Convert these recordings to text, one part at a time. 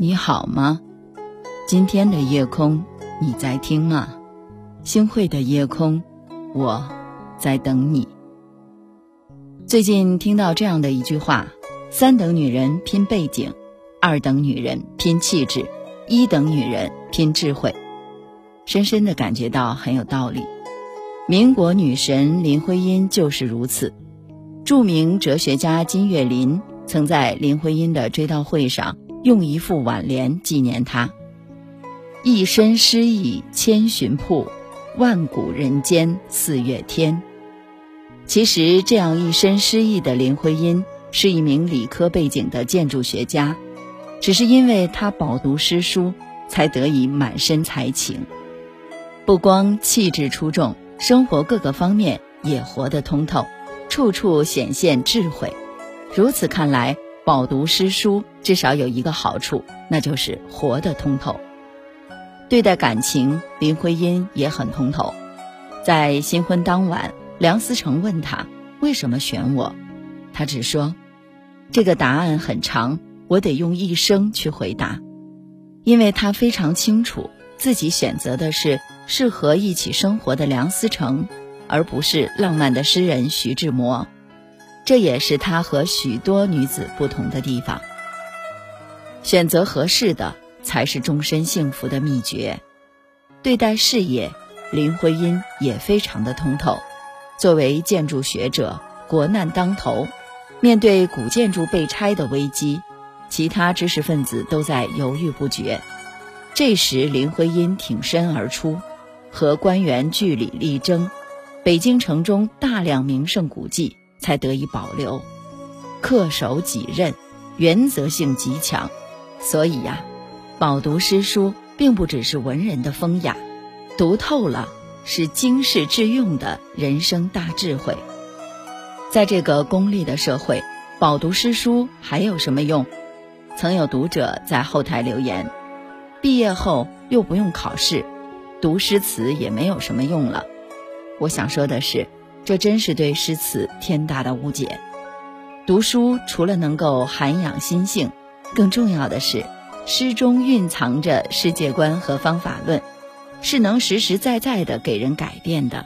你好吗？今天的夜空，你在听吗？星汇的夜空，我在等你。最近听到这样的一句话：三等女人拼背景，二等女人拼气质，一等女人拼智慧。深深的感觉到很有道理。民国女神林徽因就是如此。著名哲学家金岳霖曾在林徽因的追悼会上。用一副挽联纪念她：一身诗意千寻瀑，万古人间四月天。其实，这样一身诗意的林徽因是一名理科背景的建筑学家，只是因为她饱读诗书，才得以满身才情。不光气质出众，生活各个方面也活得通透，处处显现智慧。如此看来。饱读诗书，至少有一个好处，那就是活得通透。对待感情，林徽因也很通透。在新婚当晚，梁思成问他为什么选我，他只说：“这个答案很长，我得用一生去回答。”因为他非常清楚自己选择的是适合一起生活的梁思成，而不是浪漫的诗人徐志摩。这也是他和许多女子不同的地方。选择合适的才是终身幸福的秘诀。对待事业，林徽因也非常的通透。作为建筑学者，国难当头，面对古建筑被拆的危机，其他知识分子都在犹豫不决。这时，林徽因挺身而出，和官员据理力争。北京城中大量名胜古迹。才得以保留，恪守己任，原则性极强，所以呀，饱读诗书并不只是文人的风雅，读透了是经世致用的人生大智慧。在这个功利的社会，饱读诗书还有什么用？曾有读者在后台留言：毕业后又不用考试，读诗词也没有什么用了。我想说的是。这真是对诗词天大的误解。读书除了能够涵养心性，更重要的是，诗中蕴藏着世界观和方法论，是能实实在在的给人改变的。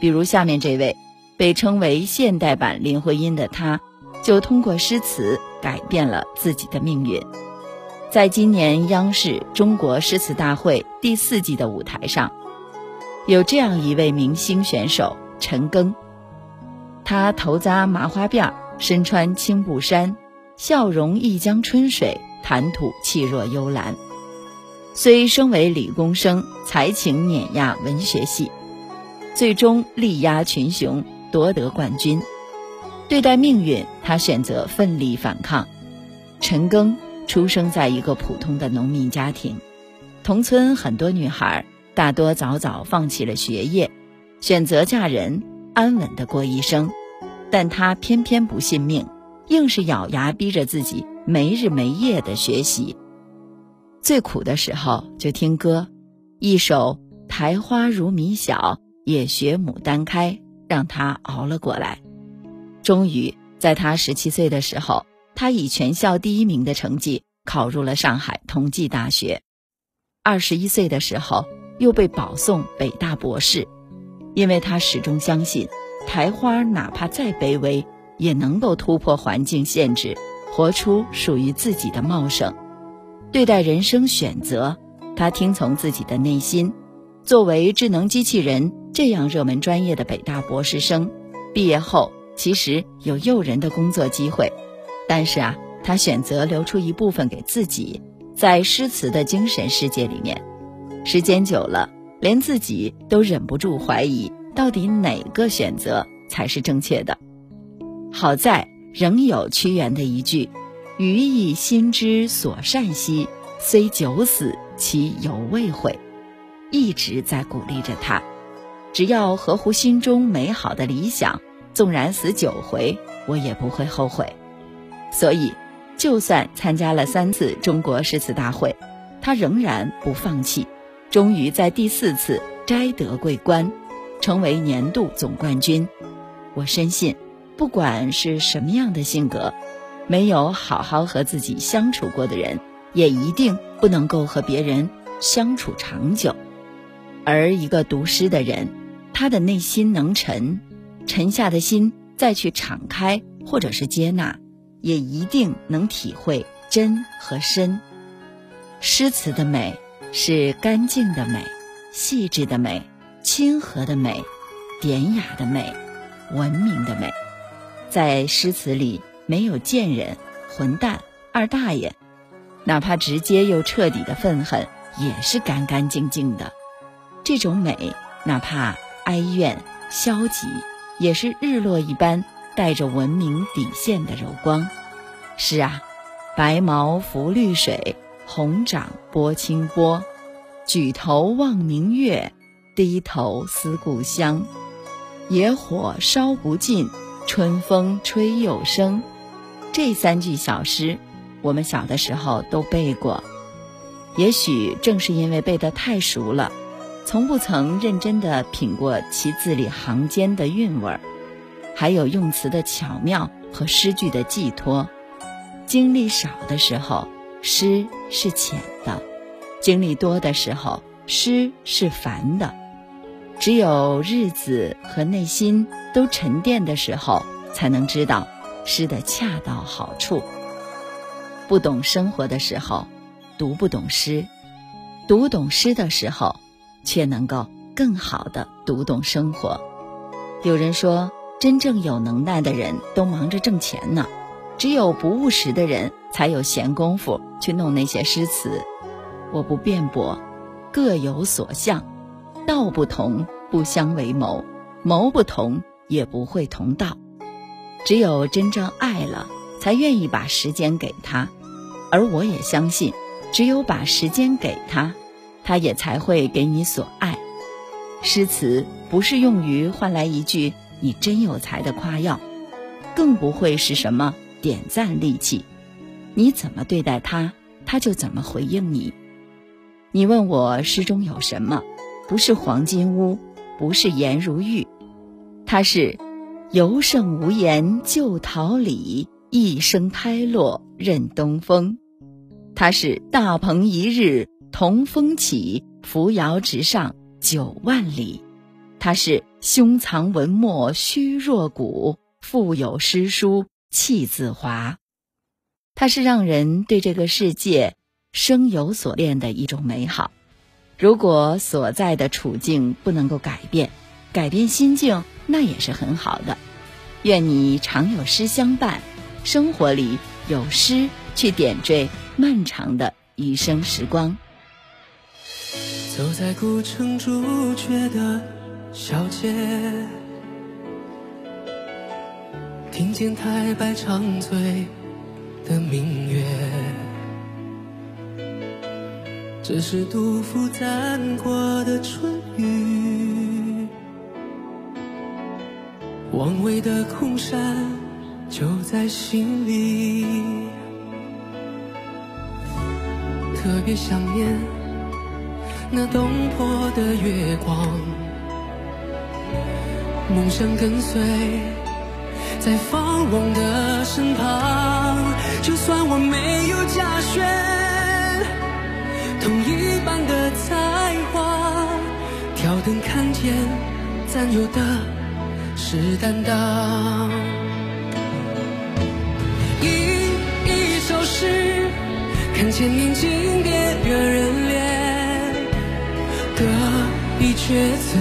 比如下面这位，被称为现代版林徽因的她，就通过诗词改变了自己的命运。在今年央视中国诗词大会第四季的舞台上，有这样一位明星选手。陈庚，他头扎麻花辫，身穿青布衫，笑容一江春水，谈吐气若幽兰。虽身为理工生，才情碾压文学系，最终力压群雄，夺得冠军。对待命运，他选择奋力反抗。陈庚出生在一个普通的农民家庭，同村很多女孩大多早早放弃了学业。选择嫁人，安稳的过一生，但他偏偏不信命，硬是咬牙逼着自己没日没夜的学习。最苦的时候就听歌，一首《苔花如米小，也学牡丹开》，让他熬了过来。终于，在他十七岁的时候，他以全校第一名的成绩考入了上海同济大学。二十一岁的时候，又被保送北大博士。因为他始终相信，苔花哪怕再卑微，也能够突破环境限制，活出属于自己的茂盛。对待人生选择，他听从自己的内心。作为智能机器人这样热门专业的北大博士生，毕业后其实有诱人的工作机会，但是啊，他选择留出一部分给自己，在诗词的精神世界里面。时间久了。连自己都忍不住怀疑，到底哪个选择才是正确的？好在仍有屈原的一句：“余亦心之所善兮，虽九死其犹未悔。”一直在鼓励着他。只要合乎心中美好的理想，纵然死九回，我也不会后悔。所以，就算参加了三次中国诗词大会，他仍然不放弃。终于在第四次摘得桂冠，成为年度总冠军。我深信，不管是什么样的性格，没有好好和自己相处过的人，也一定不能够和别人相处长久。而一个读诗的人，他的内心能沉，沉下的心再去敞开或者是接纳，也一定能体会真和深。诗词的美是干净的美、细致的美、亲和的美、典雅的美、文明的美。在诗词里，没有贱人、混蛋、二大爷，哪怕直接又彻底的愤恨，也是干干净净的。这种美，哪怕哀怨、消极，也是日落一般带着文明底线的柔光。是啊，白毛浮绿水。红掌拨清波，举头望明月，低头思故乡。野火烧不尽，春风吹又生。这三句小诗，我们小的时候都背过。也许正是因为背得太熟了，从不曾认真的品过其字里行间的韵味儿，还有用词的巧妙和诗句的寄托。经历少的时候。诗是浅的，经历多的时候，诗是繁的。只有日子和内心都沉淀的时候，才能知道诗的恰到好处。不懂生活的时候，读不懂诗；读懂诗的时候，却能够更好的读懂生活。有人说，真正有能耐的人都忙着挣钱呢。只有不务实的人才有闲工夫去弄那些诗词，我不辩驳，各有所向，道不同不相为谋，谋不同也不会同道。只有真正爱了，才愿意把时间给他，而我也相信，只有把时间给他，他也才会给你所爱。诗词不是用于换来一句“你真有才”的夸耀，更不会是什么。点赞利器，你怎么对待他，他就怎么回应你。你问我诗中有什么？不是黄金屋，不是颜如玉，它是尤胜无言旧桃李，一声开落任东风。它是大鹏一日同风起，扶摇直上九万里。它是胸藏文墨虚若谷，腹有诗书。气自华，它是让人对这个世界生有所恋的一种美好。如果所在的处境不能够改变，改变心境那也是很好的。愿你常有诗相伴，生活里有诗去点缀漫长的余生时光。走在古城朱雀的小街。听见太白长醉的明月，这是杜甫赞过的春雨。王维的空山就在心里，特别想念那东坡的月光，梦想跟随。在芳荣的身旁，就算我没有家轩，同一般的才华，挑灯看见，咱有的是担当。吟一首诗，看千年经典惹人怜，歌一阙词，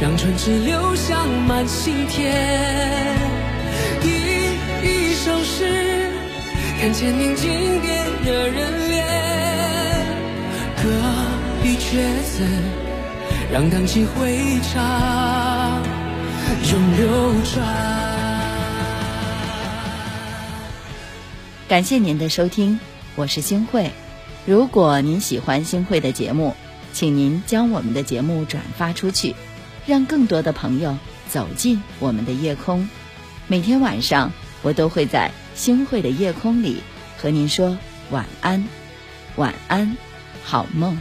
让春枝留香满心田。吟一首诗看千年经典惹人怜，歌一阙词，让荡气回肠永流传。感谢您的收听，我是星慧。如果您喜欢星慧的节目，请您将我们的节目转发出去，让更多的朋友走进我们的夜空。每天晚上，我都会在星会的夜空里和您说晚安，晚安，好梦。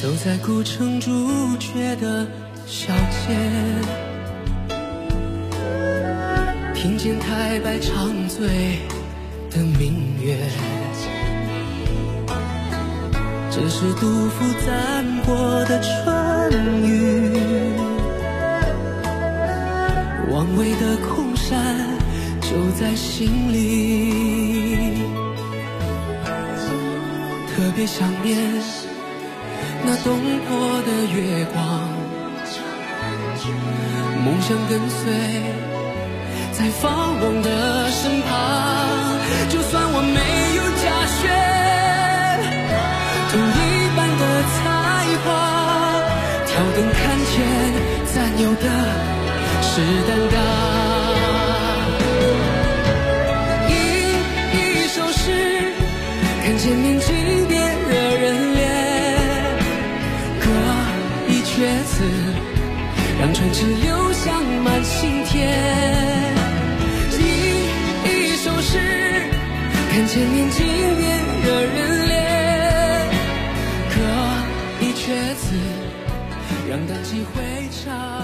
走在古城朱雀的小街，听见太白长醉。的明月。这是杜甫赞过的春雨，王维的空山就在心里，特别想念。那东坡的月光，梦想跟随在放翁的身旁。就算我没有家学，同一般的才华，挑灯看剑，暂有的是担当。吟一首诗，看见宁静点惹人怜；歌一。阙词，让春枝留香满心田。千年经典惹人怜。歌一阙词，让荡气回肠。